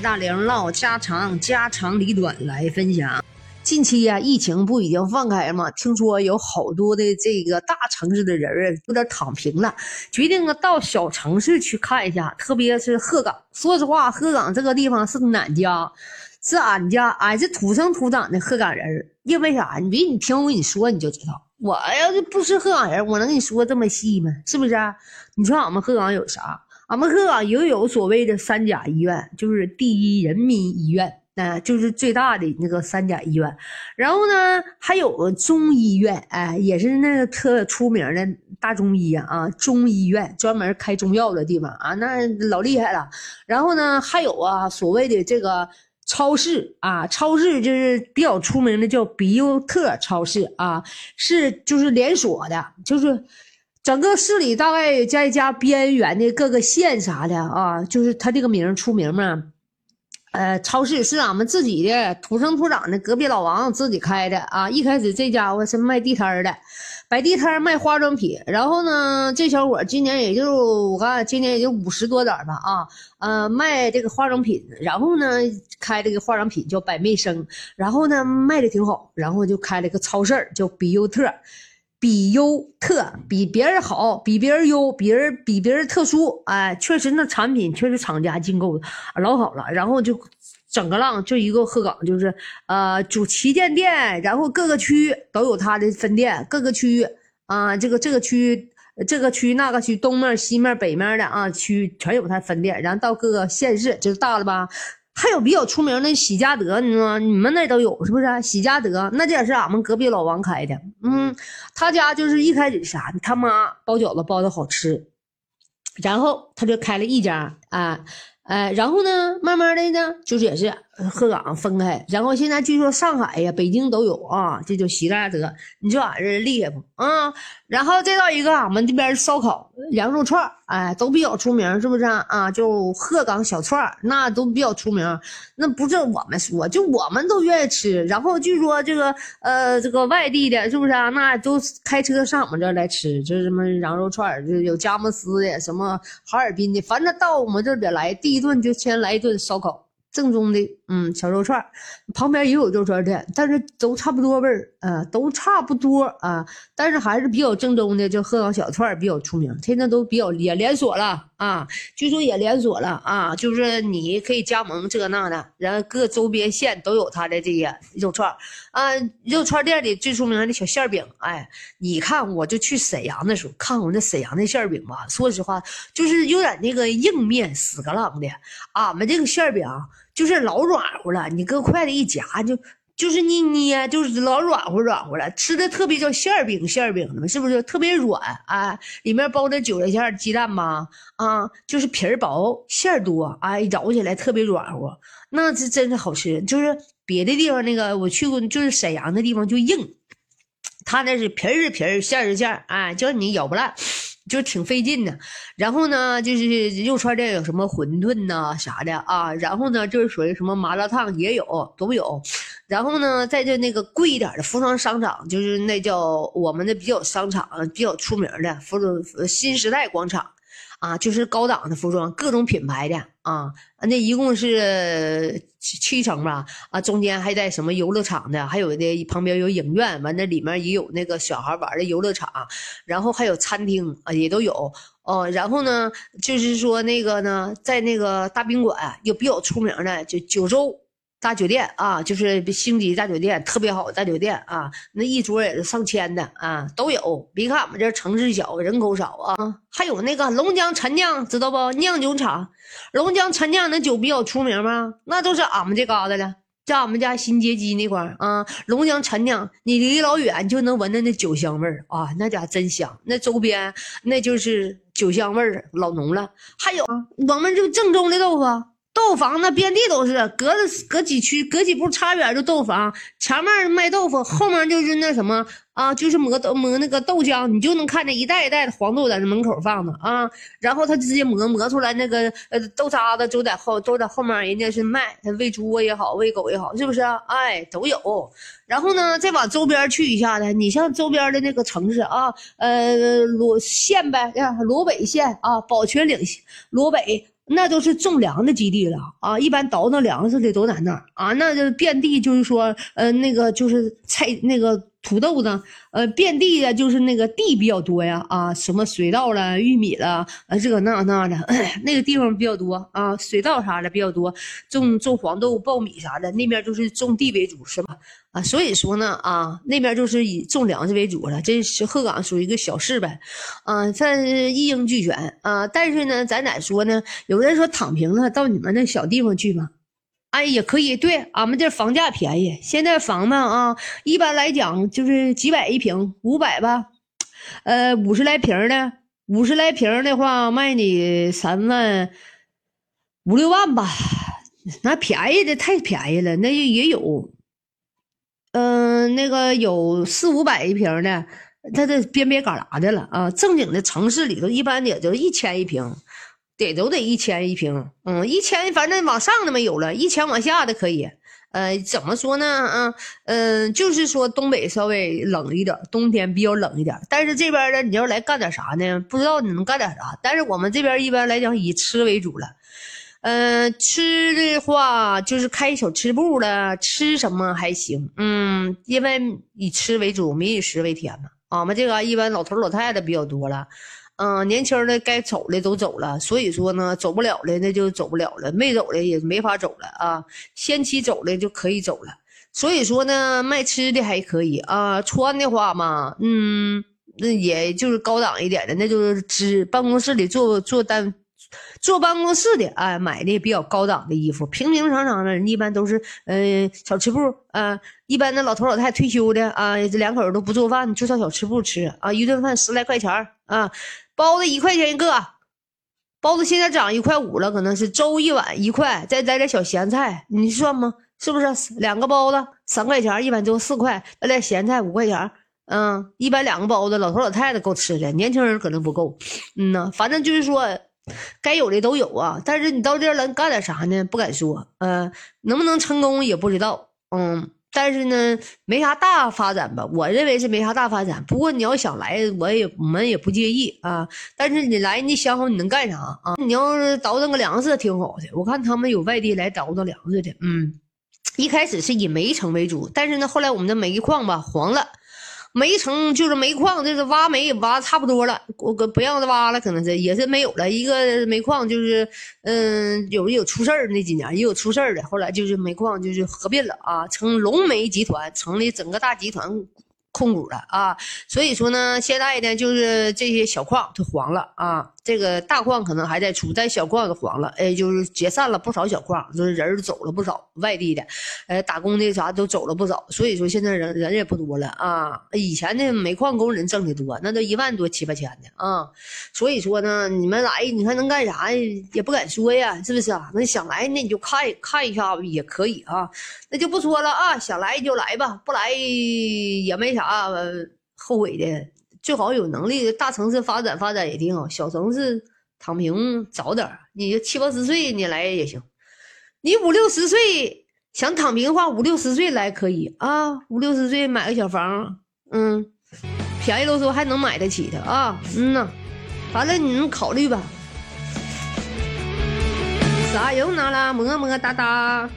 大玲唠家常，家长里短来分享。近期呀、疫情不已经放开了吗？听说有好多的这个大城市的人儿有点躺平了，决定啊到小城市去看一下，特别是鹤岗。说实话，鹤岗这个地方是俺家，是俺家，俺是土生土长的鹤岗人。因为啥？你别你听我跟你说，你就知道。我要是不是鹤岗人，我能跟你说这么细吗？是不是？你说俺们鹤岗有啥？俺们鹤岗也有所谓的三甲医院，就是第一人民医院，那、就是最大的那个三甲医院。然后呢，还有中医院，哎，也是那个特出名的大中医啊，啊中医院专门开中药的地方啊，那老厉害了。然后呢，还有啊，所谓的这个超市啊，超市就是比较出名的叫比优特超市啊，是就是连锁的，就是整个市里大概再加边缘的各个县啥的啊，就是他这个名出名嘛。呃，超市是俺们自己的土生土长的隔壁老王自己开的啊。一开始这家伙是卖地摊儿的，摆地摊儿卖化妆品。然后呢，这小伙今年也就我看今年也就五十多点儿吧啊，呃，卖这个化妆品。然后呢，开这个化妆品叫百媚生，然后呢卖的挺好，然后就开了个超市儿叫比优特。比优特比别人好，比别人优，别人比别人特殊，哎，确实那产品确实厂家进购的老好了，然后就整个浪就一个鹤岗就是呃主旗舰店，然后各个区都有它的分店，各个区啊、这个这个区。这个区那个区，东面、西面、北面的啊区全有它分店，然后到各个县市就是大了吧，还有比较出名的喜家德，你知道吗你们那都有是不是？喜家德那这也是俺们隔壁老王开的，嗯，他家就是一开始啥，他妈包饺子包的好吃，然后他就开了一家啊，哎，然后呢，慢慢的呢，就是也是鹤岗分开，然后现在据说上海呀、北京都有啊，这就喜家德，你说俺这厉害不啊？然后再到一个俺们这边烧烤、羊肉串，哎，都比较出名，是不是啊？就鹤岗小串，那都比较出名。那不是我们说，就我们都愿意吃。然后据说这个呃，这个外地的，是不是啊？那都开车上我们这儿来吃，这什么羊肉串儿，就有佳木斯的，什么哈尔滨的，反正到我们这儿来，第一顿就先来一顿烧烤。正宗的，嗯，小肉串，旁边也有肉串店，但是都差不多味儿，啊，都差不多啊，但是还是比较正宗的，就鹤岗小串儿比较出名，现在都比较连连锁了啊，据说也连锁了啊，就是你可以加盟这那的，然后各周边县都有他的这些肉串儿啊，肉串店里最出名的小馅儿饼，哎，你看我就去沈阳的时候看过那沈阳的馅儿饼吧，说实话就是有点那个硬面死个啷的，俺们这个馅儿饼就是老软乎了，你搁筷子一夹就。就是你捏，就是老软乎软乎了，吃的特别叫馅儿饼，馅儿饼的嘛，是不是特别软啊？里面包的韭菜馅儿鸡蛋吗，啊，就是皮儿薄，馅儿多，哎，咬起来特别软乎，那是真是好吃。就是别的地方那个我去过，就是沈阳的地方就硬，他那是皮儿是皮儿，馅儿是馅儿，哎，叫你咬不烂。就挺费劲的，然后呢，就是肉串店有什么馄饨呐、啥的啊，然后呢，就是属于什么麻辣烫也有，都有。然后呢，在这那个贵一点的服装商场，就是那叫我们的比较商场比较出名的服装新时代广场啊，就是高档的服装，各种品牌的啊，那一共是七七层吧啊，中间还带什么游乐场的，还有的旁边有影院，完那里面也有那个小孩玩的游乐场，然后还有餐厅啊，也都有哦。然后呢，就是说那个呢，在那个大宾馆有比较出名的，就九州。大酒店啊，就是星级大酒店，特别好的大酒店啊，那一桌也是上千的啊，都有。别看俺们这城市小，人口少啊，还有那个龙江陈酿，知道不？酿酒厂，龙江陈酿那酒比较出名吗？那都是俺们这嘎达的，在俺们家新街基那块儿啊，龙江陈酿，你离老远就能闻到那酒香味儿啊，那家真香。那周边那就是酒香味儿老浓了。还有，我们就正宗的豆腐。豆房那遍地都是，隔着隔几区隔几步差远就豆房，前面卖豆腐，后面就是那什么啊，就是磨豆磨那个豆浆，你就能看见一袋一袋的黄豆在那门口放着啊，然后他直接磨磨出来那个呃豆渣子都在后都在后面，人家是卖，他喂猪也好，喂狗也好，是不是？哎，都有。然后呢，再往周边去一下子，你像周边的那个城市啊，呃，罗县呗，罗北县啊，宝泉岭罗北。那都是种粮的基地了啊！一般倒腾粮食的都在那儿啊，那就遍地就是说，嗯，那个就是菜那个。土豆呢？呃，遍地的就是那个地比较多呀，啊，什么水稻了、玉米了，啊，这个那那的，那个地方比较多啊，水稻啥的比较多，种种黄豆、苞米啥的，那边就是种地为主，是吧？啊，所以说呢，啊，那边就是以种粮食为主了。这是鹤岗属于一个小市呗，啊，算是一应俱全啊。但是呢，咱咋说呢？有人说躺平了，到你们那小地方去吧。哎，也可以，对，俺们这房价便宜。现在房子啊，一般来讲就是几百一平，五百吧，呃，五十来平的，五十来平的话，卖你三万五六万吧。那便宜的太便宜了，那也有，嗯，那个有四五百一平的，它这边边旮旯的了啊。正经的城市里头，一般也就一千一平。得都得一千一平，嗯，一千反正往上的没有了，一千往下的可以。呃，怎么说呢？嗯嗯，就是说东北稍微冷一点，冬天比较冷一点。但是这边呢，你要来干点啥呢？不知道你能干点啥。但是我们这边一般来讲以吃为主了。嗯，吃的话就是开小吃部了，吃什么还行。嗯，因为以吃为主，民以食为天嘛。俺们这个一般老头老太太比较多了。嗯，年轻的该走的都走了，所以说呢，走不了的那就走不了了，没走的也没法走了啊。先期走的就可以走了，所以说呢，卖吃的还可以啊。穿的话嘛，嗯，那也就是高档一点的，那就是只办公室里做做单，坐办公室的啊，买的比较高档的衣服。平平常常的人一般都是，嗯，小吃部啊，一般的老头老太太退休的啊，这两口都不做饭，就上小吃部吃啊，一顿饭十来块钱啊。包子一块钱一个，包子现在涨一块五了，可能是粥一碗一块，再来点小咸菜，你算吗？是不是两个包子三块钱，一碗粥四块，来点咸菜五块钱，嗯，一般两个包子，老头老太太够吃的，年轻人可能不够，嗯呐，反正就是说，该有的都有啊。但是你到这儿来干点啥呢？不敢说，嗯，能不能成功也不知道，嗯。但是呢，没啥大发展吧？我认为是没啥大发展。不过你要想来，我也我们也不介意啊。但是你来，你想好你能干啥啊？你要是倒腾个粮食挺好的。我看他们有外地来倒腾粮食的，嗯，一开始是以煤城为主，但是呢，后来我们的煤矿吧黄了。煤城就是煤矿，就是挖煤挖差不多了，我搁不让挖了，可能是也是没有了。一个煤矿就是，嗯，有有出事儿那几年也有出事儿的，后来就是煤矿就是合并了啊，成龙煤集团，成立整个大集团。控股了啊，所以说呢，现在呢就是这些小矿它黄了啊，这个大矿可能还在出，但小矿都黄了，哎，就是解散了不少小矿，就是人走了不少，外地的，呃，打工的啥都走了不少，所以说现在人人也不多了啊。以前的煤矿工人挣的多，那都一万多七八千的啊，所以说呢，你们来你看能干啥也不敢说呀，是不是啊？那想来那你就看看一下也可以啊，那就不说了啊，想来就来吧，不来也没啥。啊，后悔的最好有能力，大城市发展发展也挺好，小城市躺平早点你七八十岁你来也行，你五六十岁想躺平的话，五六十岁来可以啊，五六十岁买个小房，嗯，便宜喽嗦还能买得起的啊，嗯呐，反正你们考虑吧。啥用拿了么么哒哒。